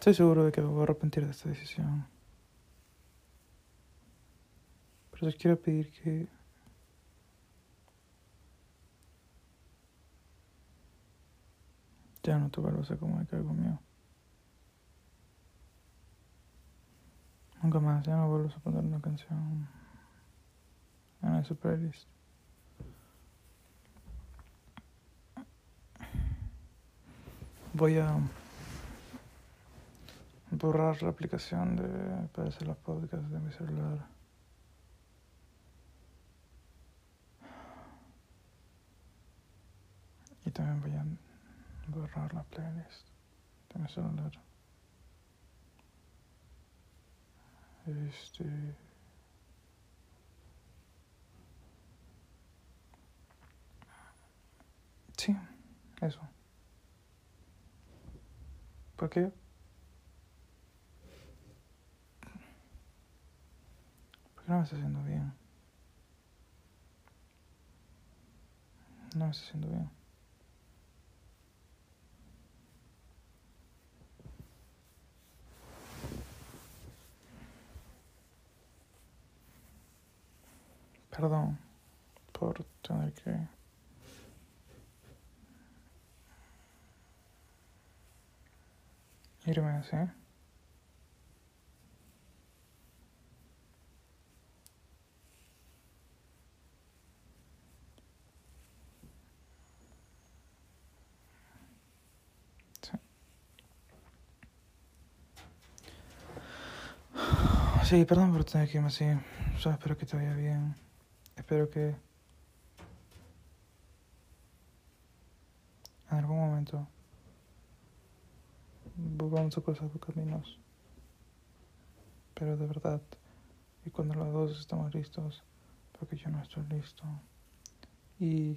Estoy seguro de que me voy a arrepentir de esta decisión. Pero les quiero pedir que ya no te vuelvas a comunicar conmigo. Nunca más, ya no vuelvas a poner una canción en esa playlist. Voy a borrar la aplicación de, para hacer los podcasts de mi celular. Y también voy a borrar la playlist de mi celular. Este. Sí, eso. ¿Por qué? No me está haciendo bien. No me está haciendo bien. Perdón por tener que irme así. Sí. Sí, perdón por tener que irme así. Solo espero que te vaya bien. Espero que en algún momento volvamos a cruzar los caminos. Pero de verdad, y cuando los dos estamos listos, porque yo no estoy listo. Y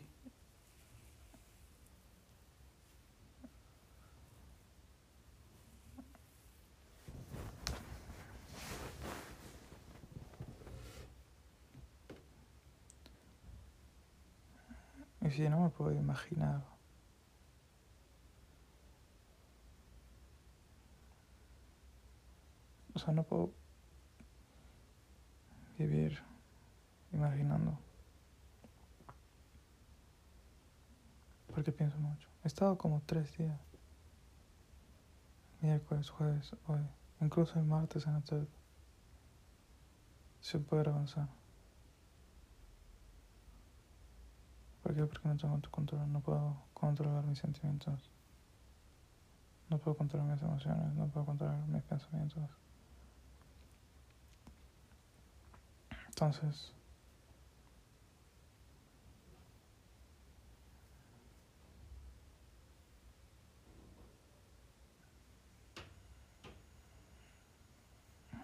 Si no me puedo imaginar. O sea, no puedo vivir imaginando. Porque pienso mucho. He estado como tres días. Miércoles, jueves, hoy. Incluso el martes en la tarde. Sin poder avanzar. ¿Por qué? Porque no tengo control, no puedo controlar mis sentimientos. No puedo controlar mis emociones, no puedo controlar mis pensamientos. Entonces,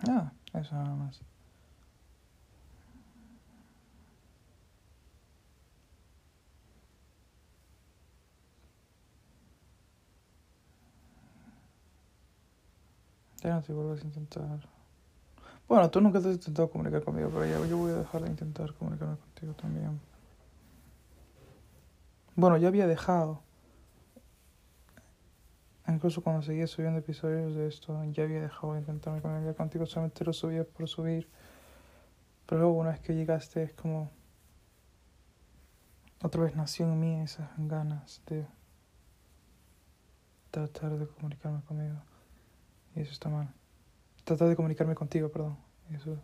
ah, eso nada más. Ya no te vuelvas a intentar. Bueno, tú nunca has intentado comunicar conmigo, pero ya yo voy a dejar de intentar comunicarme contigo también. Bueno, ya había dejado. Incluso cuando seguía subiendo episodios de esto, ya había dejado de intentarme comunicar contigo, solamente lo subía por subir. Pero luego una vez que llegaste es como... Otra vez nació en mí esas ganas de tratar de comunicarme conmigo. Eso está mal. Tratar de comunicarme contigo, perdón. Eso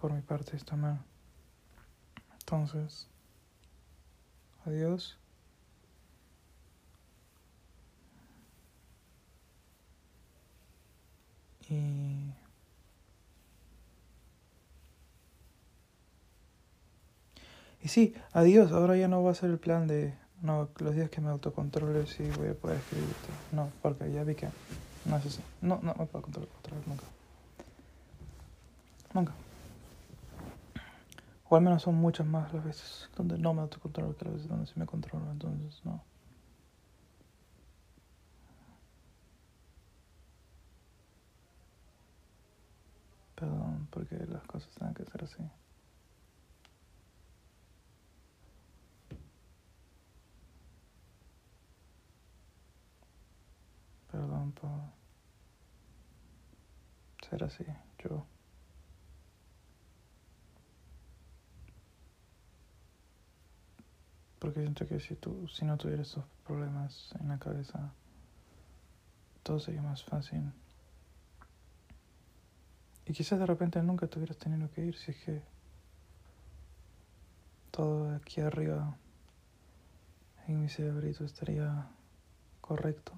por mi parte está mal. Entonces, adiós. Y... Y sí, adiós. Ahora ya no va a ser el plan de... No, los días que me autocontrole sí voy a poder escribirte. No, porque ya vi que... No es así. No, no me puedo controlar otra vez nunca. Nunca. O al menos son muchas más las veces donde no me autocontrolo que las veces donde sí me controlo. Entonces, no. Perdón, porque las cosas tienen que ser así. Perdón por ser así, yo. Porque siento que si tú, si no tuvieras estos problemas en la cabeza, todo sería más fácil. Y quizás de repente nunca tuvieras tenido que ir si es que todo aquí arriba en mi cerebrito estaría correcto.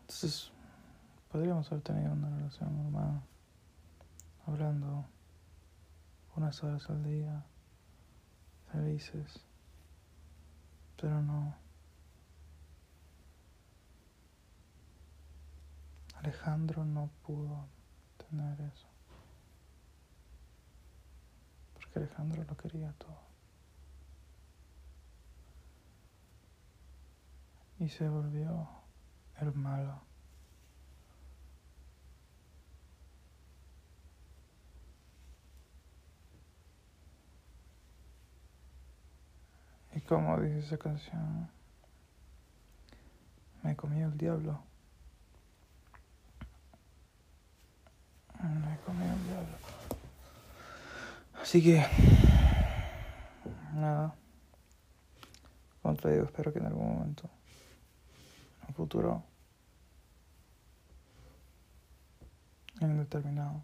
Entonces, podríamos haber tenido una relación normal, hablando unas horas al día, felices, pero no. Alejandro no pudo tener eso, porque Alejandro lo quería todo. Y se volvió el malo. Como dice esa canción, me comió el diablo. Me comió el diablo. Así que, nada. Como espero que en algún momento, en un futuro indeterminado,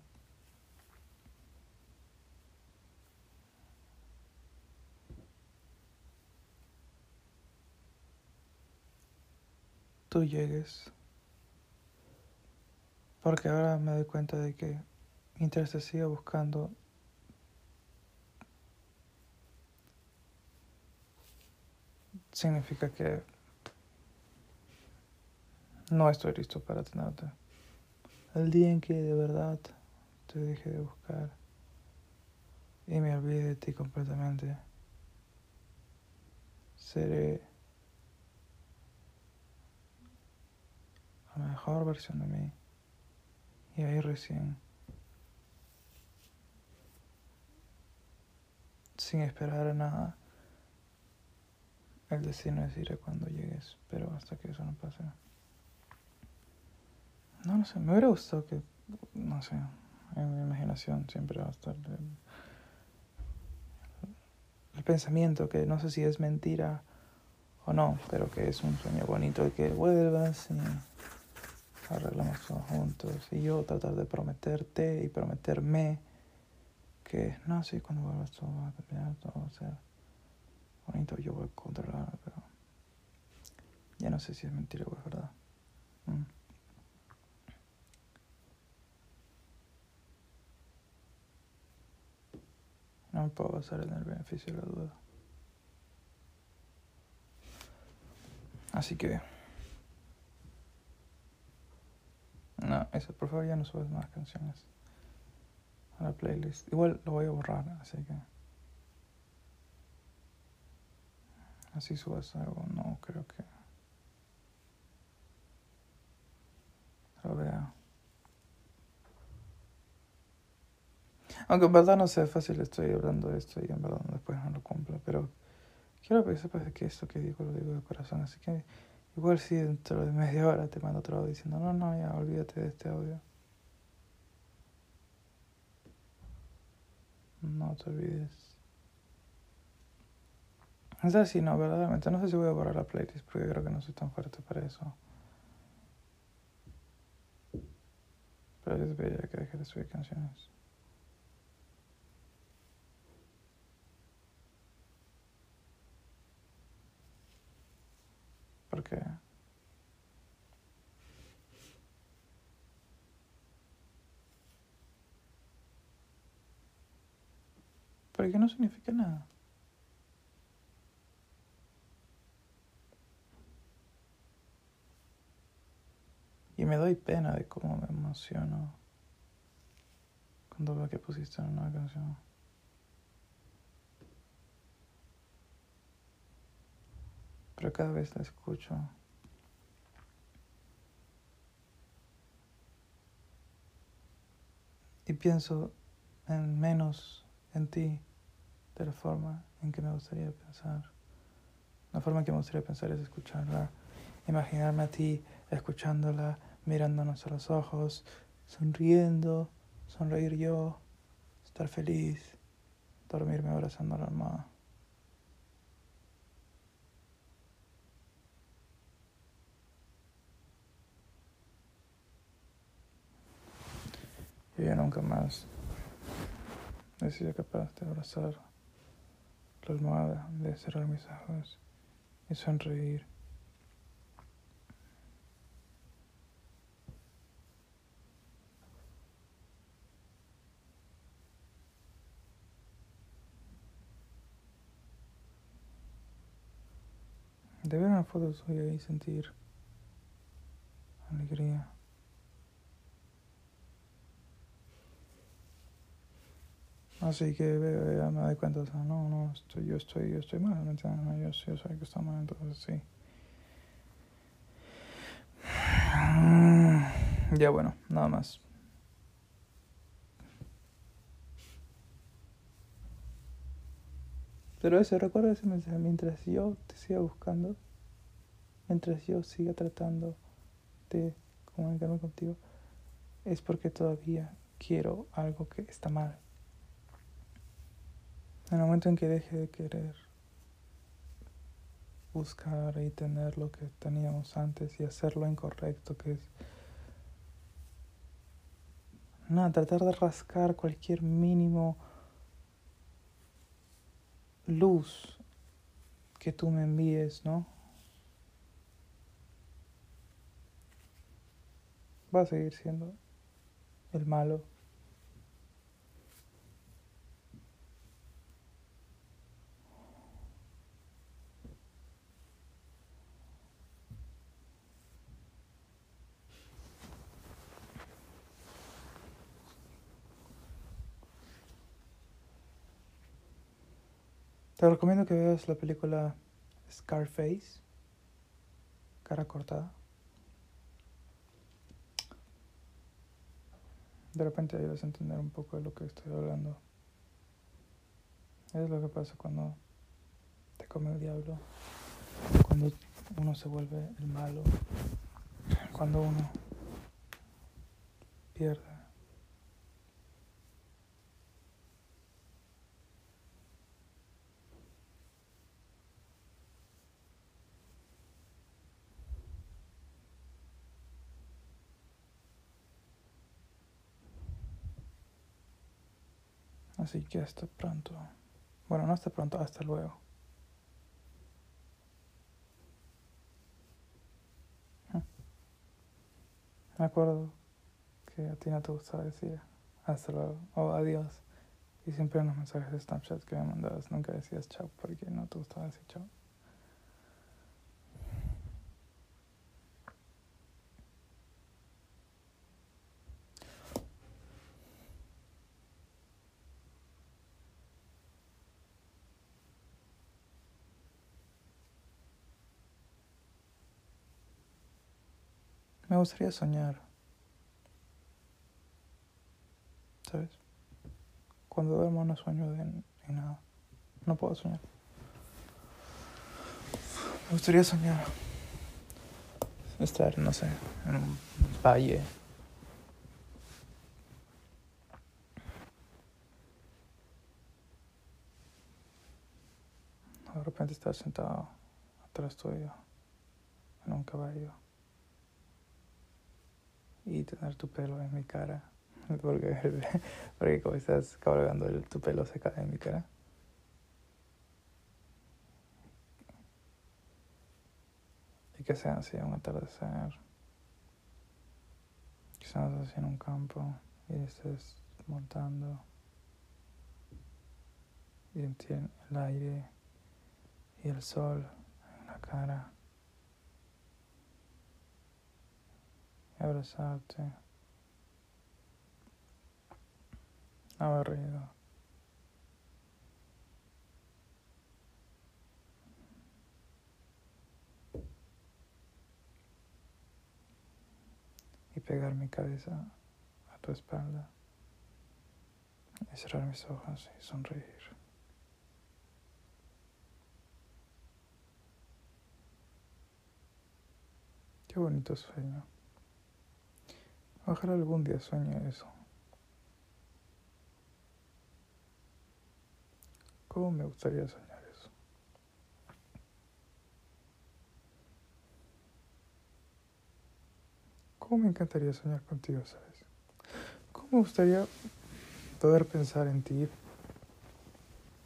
tú llegues. Porque ahora me doy cuenta de que mientras te siga buscando, significa que no estoy listo para tenerte. El día en que de verdad te deje de buscar y me olvide de ti completamente, seré la mejor versión de mí. Y ahí recién, sin esperar nada, el destino decirá cuando llegues, pero hasta que eso no pase. No, no sé, me hubiera gustado que, no sé, en mi imaginación siempre va a estar el, el pensamiento que no sé si es mentira o no, pero que es un sueño bonito y que vuelvas y arreglamos todo juntos y yo tratar de prometerte y prometerme que no, sí, cuando vuelvas todo va a cambiar, todo va a ser bonito, yo voy a controlar, pero ya no sé si es mentira o es verdad. Mm. No me puedo basar en el beneficio de la duda. Así que... No, eso, por favor ya no subes más canciones a la playlist. Igual lo voy a borrar, así que... Así subas algo, no creo que... Lo vea. Aunque en verdad no sea fácil, estoy hablando de esto y en verdad después no lo cumplo, pero quiero que sepas que esto que digo lo digo de corazón, así que igual si dentro de media hora te mando otro audio diciendo, no, no, ya olvídate de este audio. No te olvides. O sea, sí, no, verdaderamente, no sé si voy a borrar la playlist porque creo que no soy tan fuerte para eso. Pero yo debería que deje de subir canciones. Porque porque no significa nada. Y me doy pena de cómo me emociono cuando veo que pusiste una canción. Pero cada vez la escucho. Y pienso en menos en ti de la forma en que me gustaría pensar. La forma en que me gustaría pensar es escucharla, imaginarme a ti escuchándola mirándonos a los ojos, sonriendo, sonreír yo, estar feliz, dormirme abrazando a la almohada. Y yo nunca más he sido capaz de abrazar la almohada, de cerrar mis ojos y sonreír. De ver una foto suya y sentir alegría. Así que ya me doy cuenta, o sea, no, no, estoy, yo estoy, yo estoy mal, ¿me entiendes? No, yo, yo soy que está mal, entonces sí. Ya bueno, nada más. Pero eso, recuerda ese mensaje, mientras yo te siga buscando, mientras yo siga tratando de comunicarme contigo, es porque todavía quiero algo que está mal. En el momento en que deje de querer buscar y tener lo que teníamos antes y hacer lo incorrecto, que es nada, tratar de rascar cualquier mínimo luz que tú me envíes, ¿no? Va a seguir siendo el malo. Te recomiendo que veas la película Scarface, cara cortada. De repente ahí vas a entender un poco de lo que estoy hablando. Es lo que pasa cuando te come el diablo, cuando uno se vuelve el malo, cuando uno pierde Así que hasta pronto. Bueno, no hasta pronto, hasta luego. Me acuerdo que a ti no te gustaba decir hasta luego o adiós. Y siempre en los mensajes de Snapchat que me mandabas nunca decías chao porque no te gustaba decir chao. Gustaría soñar. ¿Sabes? Cuando duermo no sueño de, nada. No puedo soñar. Me gustaría soñar. Estar, no sé, en un valle. De repente estar sentado atrás tuyo en un caballo y tener tu pelo en mi cara. Porque, porque como estás cabalgando, tu pelo se cae en mi cara. Y que sea así un atardecer. Quizás así en un campo y estés montando. Y el aire y el sol en la cara. Abrazarte, haber reído. Y pegar mi cabeza a tu espalda y cerrar mis ojos y sonreír. Qué bonito sueño. Ojalá algún día sueñe eso. ¿Cómo me gustaría soñar eso? ¿Cómo me encantaría soñar contigo, sabes? ¿Cómo me gustaría poder pensar en ti,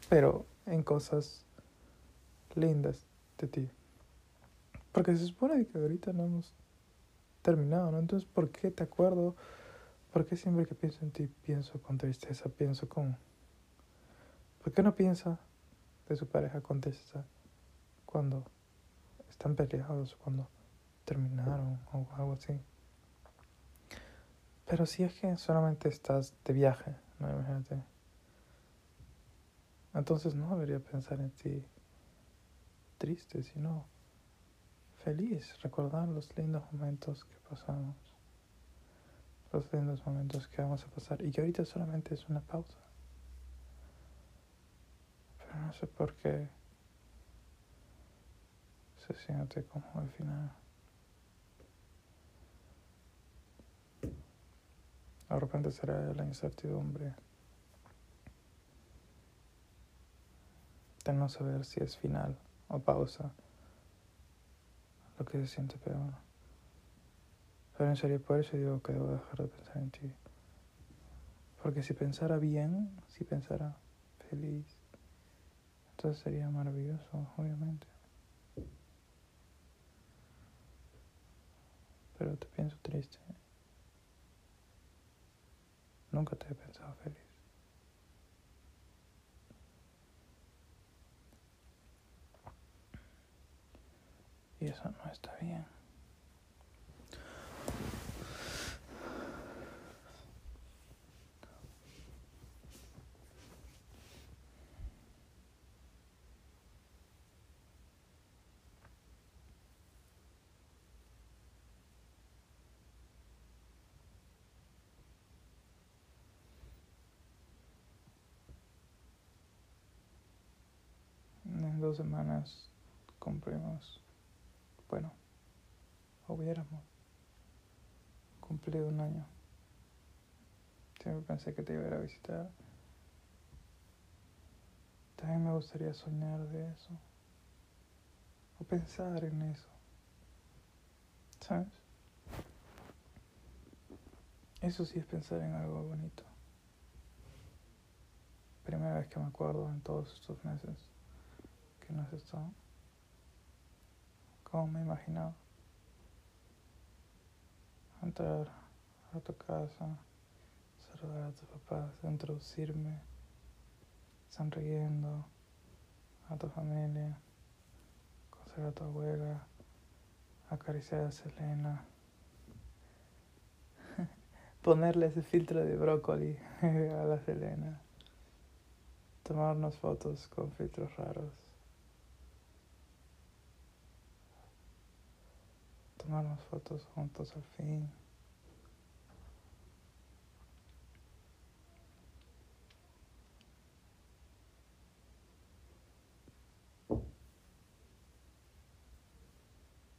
pero en cosas lindas de ti? Porque se supone que ahorita no hemos terminado, ¿no? Entonces, ¿por qué te acuerdo? ¿Por qué siempre que pienso en ti pienso con tristeza, pienso con ¿Por qué no piensa de su pareja con cuando están peleados, cuando terminaron o algo así? Pero si es que solamente estás de viaje, ¿no? Imagínate. Entonces no debería pensar en ti triste, sino feliz, recordar los lindos momentos que pasamos, los lindos momentos que vamos a pasar y que ahorita solamente es una pausa. No sé por qué se siente como al final. De repente será la incertidumbre de no saber si es final o pausa lo que se siente peor. Pero en serio, por eso digo que debo dejar de pensar en ti. Porque si pensara bien, si pensara feliz, entonces sería maravilloso, obviamente. Pero te pienso triste. Nunca te he pensado feliz. Y eso no está bien. dos semanas cumplimos, bueno, hubiéramos cumplido un año. Siempre pensé que te iba a ir a visitar. También me gustaría soñar de eso. O pensar en eso. ¿Sabes? Eso sí es pensar en algo bonito. Primera vez que me acuerdo en todos estos meses que no es esto como me imaginaba. Entrar a tu casa, saludar a tus papás, introducirme, sonriendo a tu familia, conocer a tu abuela, acariciar a Selena, ponerle ese filtro de brócoli a la Selena, tomarnos fotos con filtros raros. Tomarnos fotos juntos al fin.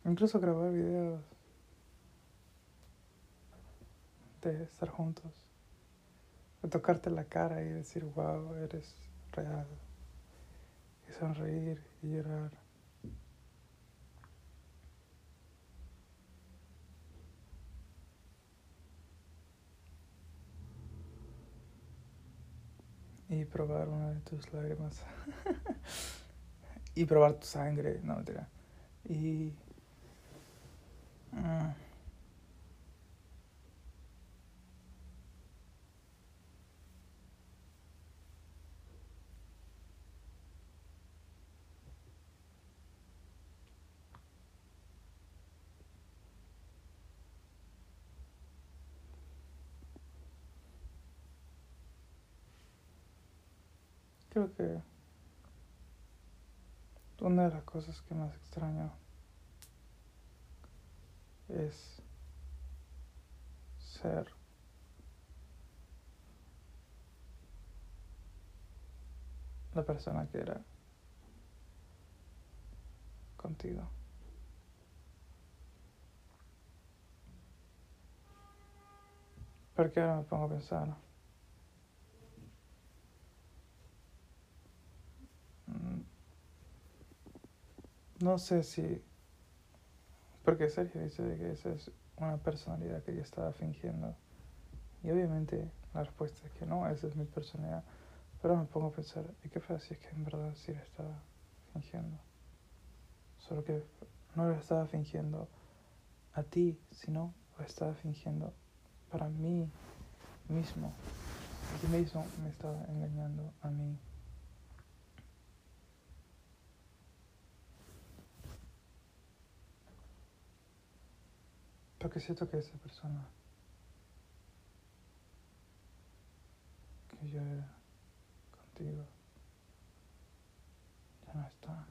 Incluso grabar videos de estar juntos, de tocarte la cara y decir, wow, eres real, y sonreír y llorar. Y probar una de tus lágrimas y probar tu sangre, no mentira. Y uh, creo que una de las cosas que más extraño es ser la persona que era contigo. Porque ahora me pongo a pensar. No sé si... Porque Sergio dice que esa es una personalidad que yo estaba fingiendo. Y obviamente la respuesta es que no, esa es mi personalidad. Pero me pongo a pensar, ¿y qué pasa si es que en verdad sí la estaba fingiendo? Solo que no lo estaba fingiendo a ti, sino lo estaba fingiendo para mí mismo. Yo mismo me estaba engañando a mí. Porque siento que esa persona que yo era contigo ya no está.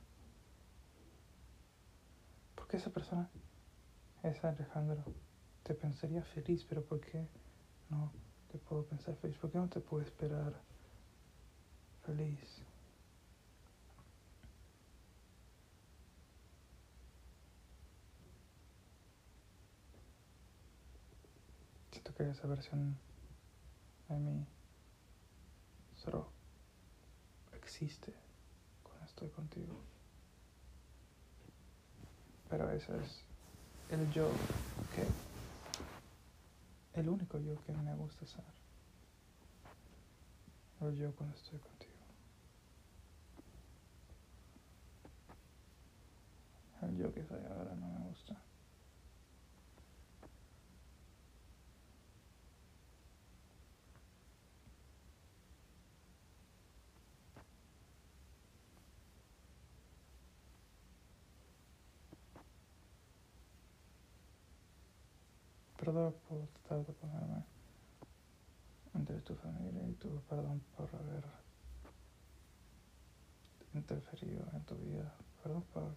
Porque esa persona es Alejandro. Te pensaría feliz, pero ¿por qué no te puedo pensar feliz? ¿Por qué no te puedo esperar feliz? Siento que esa versión de mí solo existe cuando estoy contigo. Pero ese es el yo que el único yo que me gusta ser. El yo cuando estoy contigo. El yo que soy ahora no Perdón por tratar de ponerme entre tu familia y tu perdón por haber interferido en tu vida. Perdón por.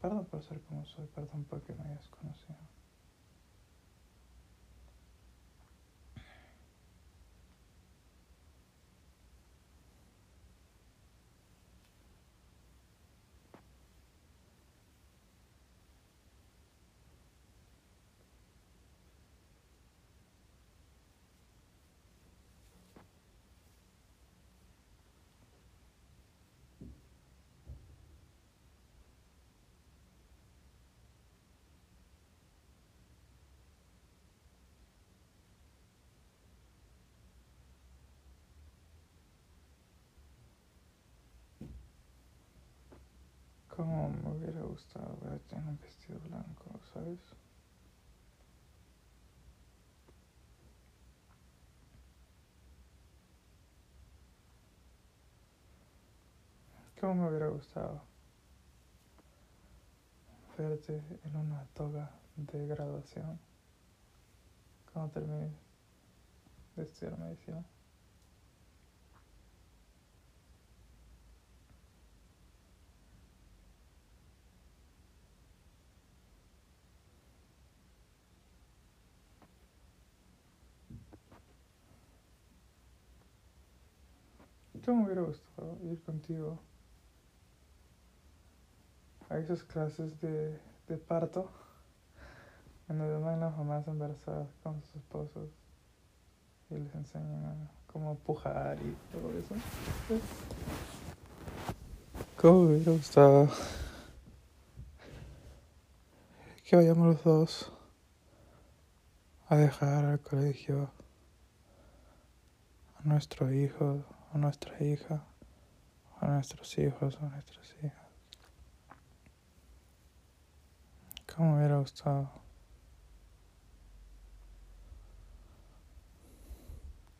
Perdón por ser como soy, perdón porque me hayas conocido. Como me hubiera gustado verte en un vestido blanco, ¿sabes? Como me hubiera gustado verte en una toga de graduación cuando termine de estudiar medicina. ¿Cómo me hubiera gustado ir contigo a esas clases de, de parto en donde van las mamás embarazadas con sus esposos y les enseñan a cómo pujar y todo eso. ¿Cómo me hubiera gustado que vayamos los dos a dejar al colegio a nuestro hijo a nuestra hija, a nuestros hijos, a nuestras hijas. ¿Cómo me hubiera gustado?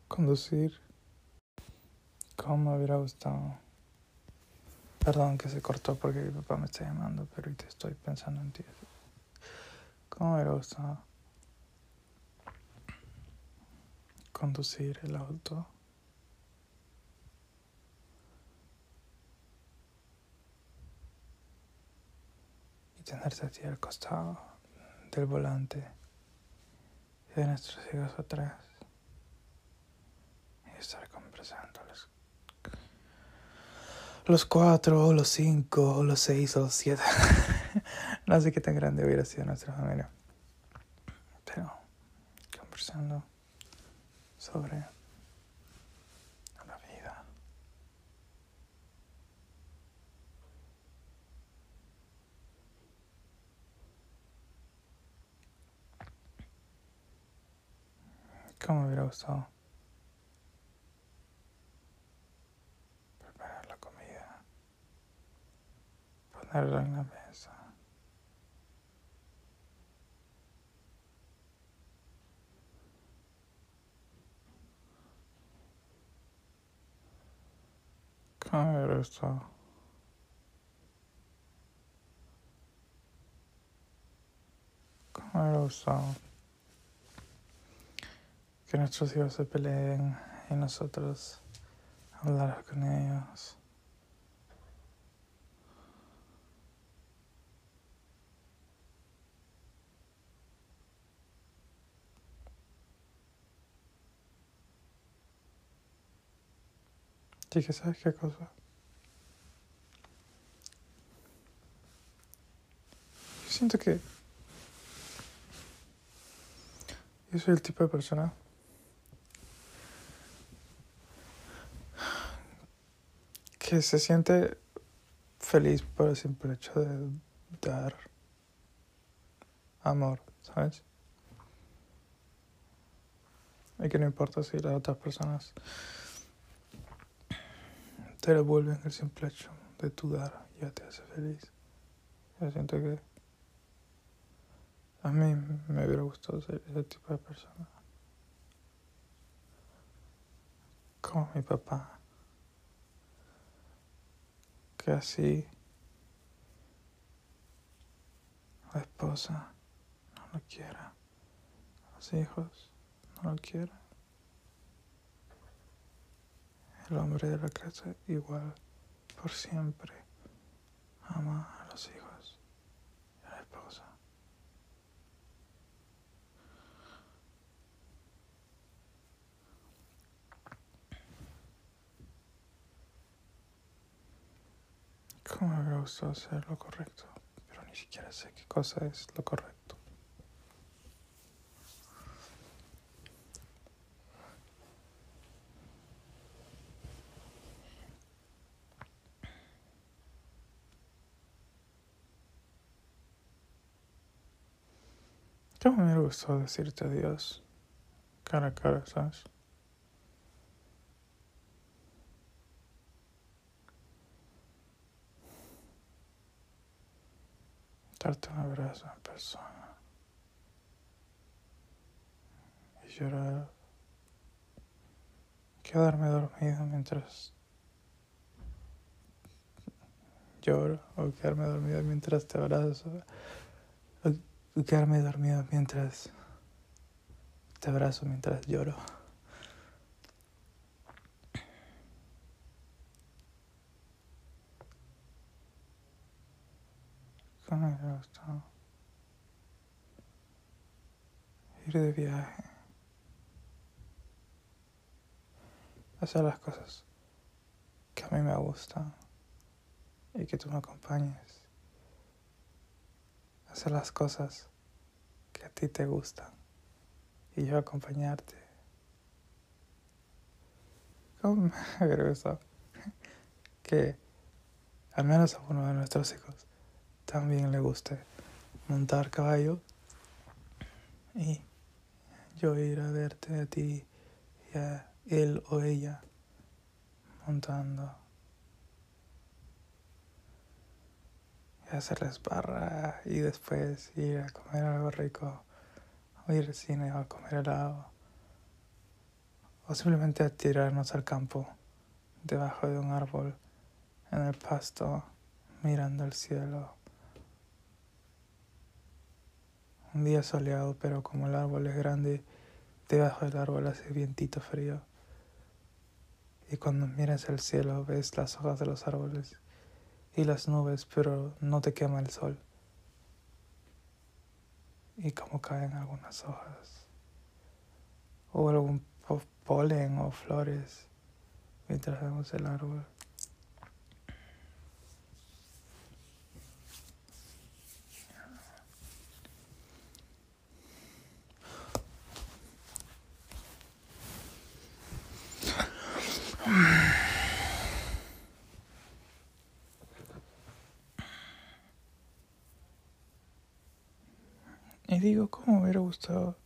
Conducir. ¿Cómo me hubiera gustado? Perdón que se cortó porque mi papá me está llamando, pero te estoy pensando en ti. ¿Cómo me hubiera gustado? Conducir el auto. Tenerse así al costado del volante y de nuestros hijos atrás y estar conversando los, los cuatro, o los cinco, o los seis, o los siete. no sé qué tan grande hubiera sido nuestra familia. conversando sobre la vida. ¿Cómo me hubiera gustado preparar la comida, ponerla en la mesa? ¿Cómo me hubiera gustado? ¿Cómo me hubiera gustado? Que nuestros hijos se peleen y nosotros hablar con ellos. Y que sabes qué cosa. Siento que yo soy el tipo de persona que se siente feliz por el simple hecho de dar amor, ¿sabes? Y que no importa si las otras personas te devuelven el simple hecho de tu dar, ya te hace feliz. Yo siento que a mí me hubiera gustado ser ese tipo de persona. Como mi papá que así la esposa no lo quiera, los hijos no lo quieran. El hombre de la casa igual, por siempre, ama a los hijos y a la esposa. ¿Cómo me gusta hacer lo correcto? Pero ni siquiera sé qué cosa es lo correcto. ¿Cómo me gustó decirte adiós cara a cara, sabes? Darte un abrazo en persona y llorar, quedarme dormido mientras lloro o quedarme dormido mientras te abrazo o quedarme dormido mientras te abrazo mientras lloro. ¿Cómo me gustado ir de viaje, hacer las cosas que a mí me gustan y que tú me acompañes, hacer las cosas que a ti te gustan y yo acompañarte. ¿Cómo me gustado que al menos a uno de nuestros hijos también le guste montar caballo. Y yo ir a verte a ti y a él o ella montando. Y hacerles barra y después ir a comer algo rico o ir al cine o a comer helado. O simplemente a tirarnos al campo debajo de un árbol en el pasto mirando el cielo Un día soleado, pero como el árbol es grande, debajo del árbol hace vientito frío. Y cuando miras el cielo ves las hojas de los árboles y las nubes, pero no te quema el sol. Y como caen algunas hojas. O algún polen o flores mientras vemos el árbol. Y digo, ¿cómo me hubiera gustado?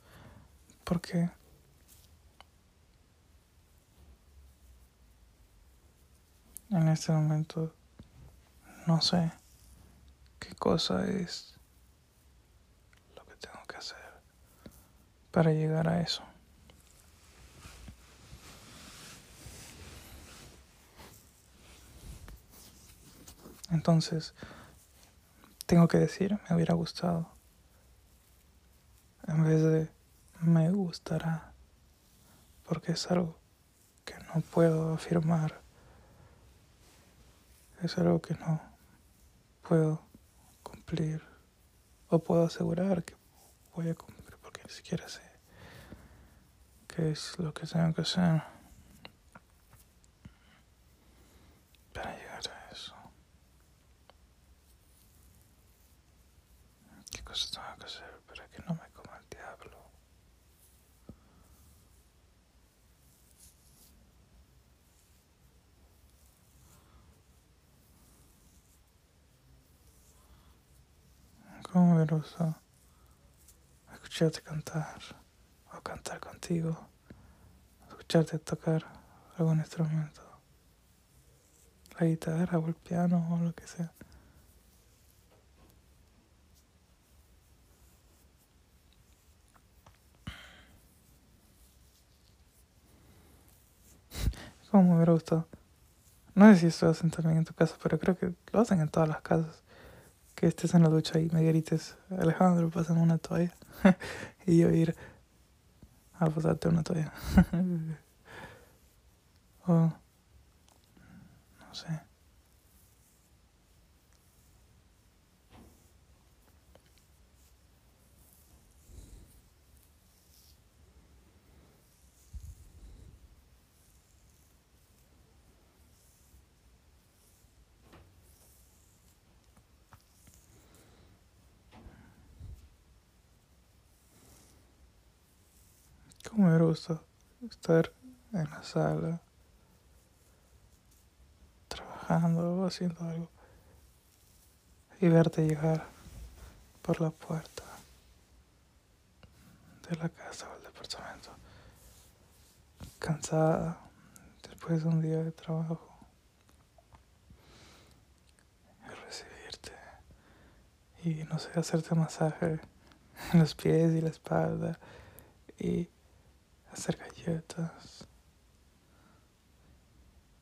Porque en este momento no sé qué cosa es lo que tengo que hacer para llegar a eso. Entonces, tengo que decir, me hubiera gustado, en vez de me gustará, porque es algo que no puedo afirmar, es algo que no puedo cumplir o puedo asegurar que voy a cumplir porque ni siquiera sé qué es lo que tengo que hacer. cómo me gusta escucharte cantar o cantar contigo, escucharte tocar algún instrumento, la guitarra o el piano o lo que sea. Cómo me hubiera. No sé si esto lo hacen también en tu casa, pero creo que lo hacen en todas las casas que estés en la ducha y me grites, Alejandro, pásame una toalla. y yo ir a pasarte una toalla. o, no sé. ¿Cómo me gusta estar en la sala, trabajando o haciendo algo y verte llegar por la puerta de la casa o el departamento, cansada después de un día de trabajo. Recibirte y no sé, hacerte masaje en los pies y la espalda y hacer galletas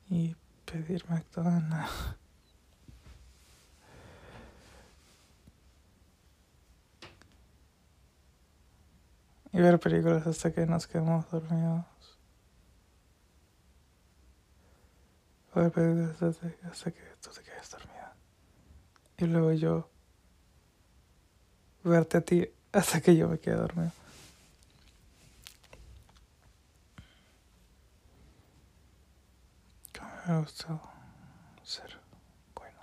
y pedir McDonald's. Y ver películas hasta que nos quedemos dormidos. ver películas hasta que tú te quedes dormida. Y luego yo verte a ti hasta que yo me quede dormido. Gustado ser bueno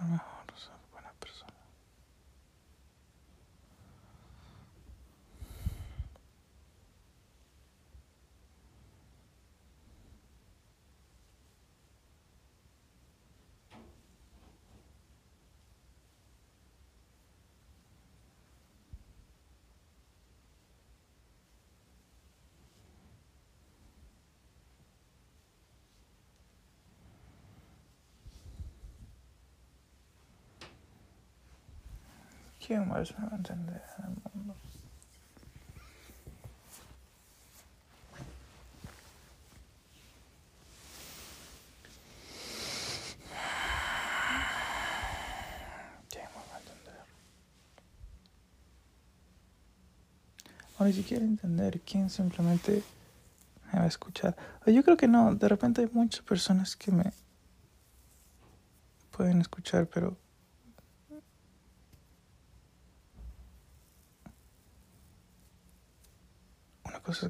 mejor, ser buena persona. ¿Quién más me va a entender en el mundo? ¿Quién me va a entender? O ni siquiera entender quién simplemente me va a escuchar. Yo creo que no, de repente hay muchas personas que me pueden escuchar, pero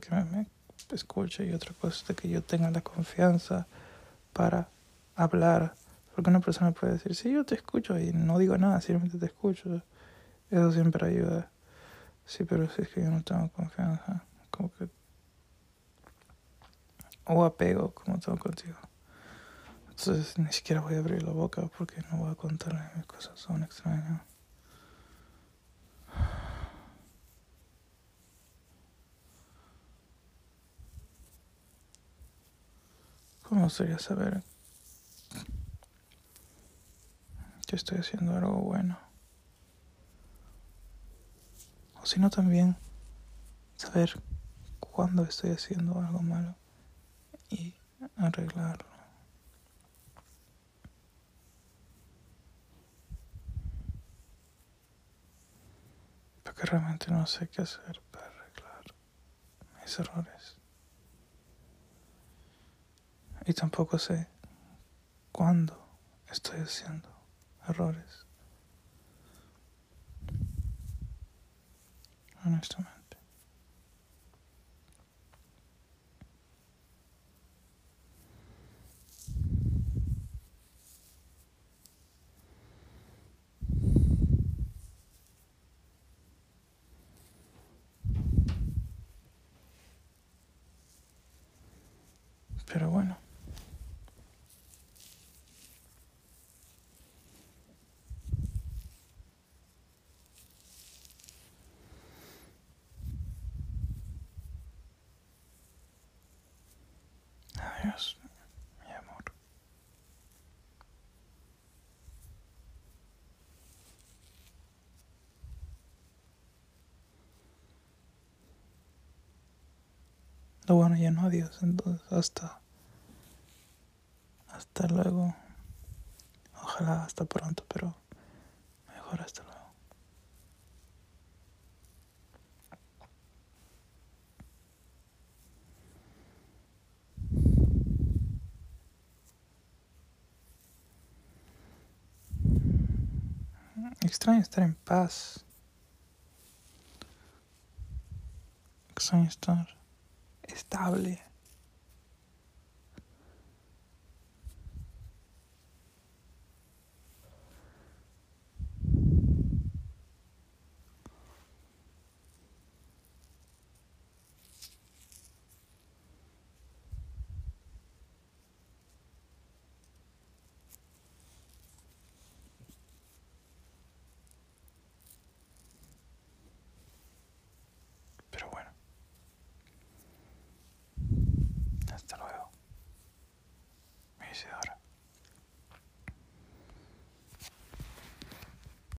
que me, escuche y otra cosa es que yo tenga la confianza para hablar. Porque una persona puede decir, sí, yo te escucho y no digo nada, simplemente te escucho. Eso siempre ayuda. Sí, pero si es que yo no tengo confianza, como que... O apego, como tengo contigo. Entonces ni siquiera voy a abrir la boca porque no voy a contarle mis cosas, son extrañas. Me gustaría saber que estoy haciendo algo bueno. O si no, también saber cuándo estoy haciendo algo malo y arreglarlo. Porque realmente no sé qué hacer para arreglar mis errores. Y tampoco sé cuándo estoy haciendo errores. Honestamente. Pero bueno. Adiós, mi amor. Lo bueno, ya no adiós, entonces hasta hasta luego. Ojalá hasta pronto, pero mejor hasta luego. Extraño estar en paz. Extraño estar estable.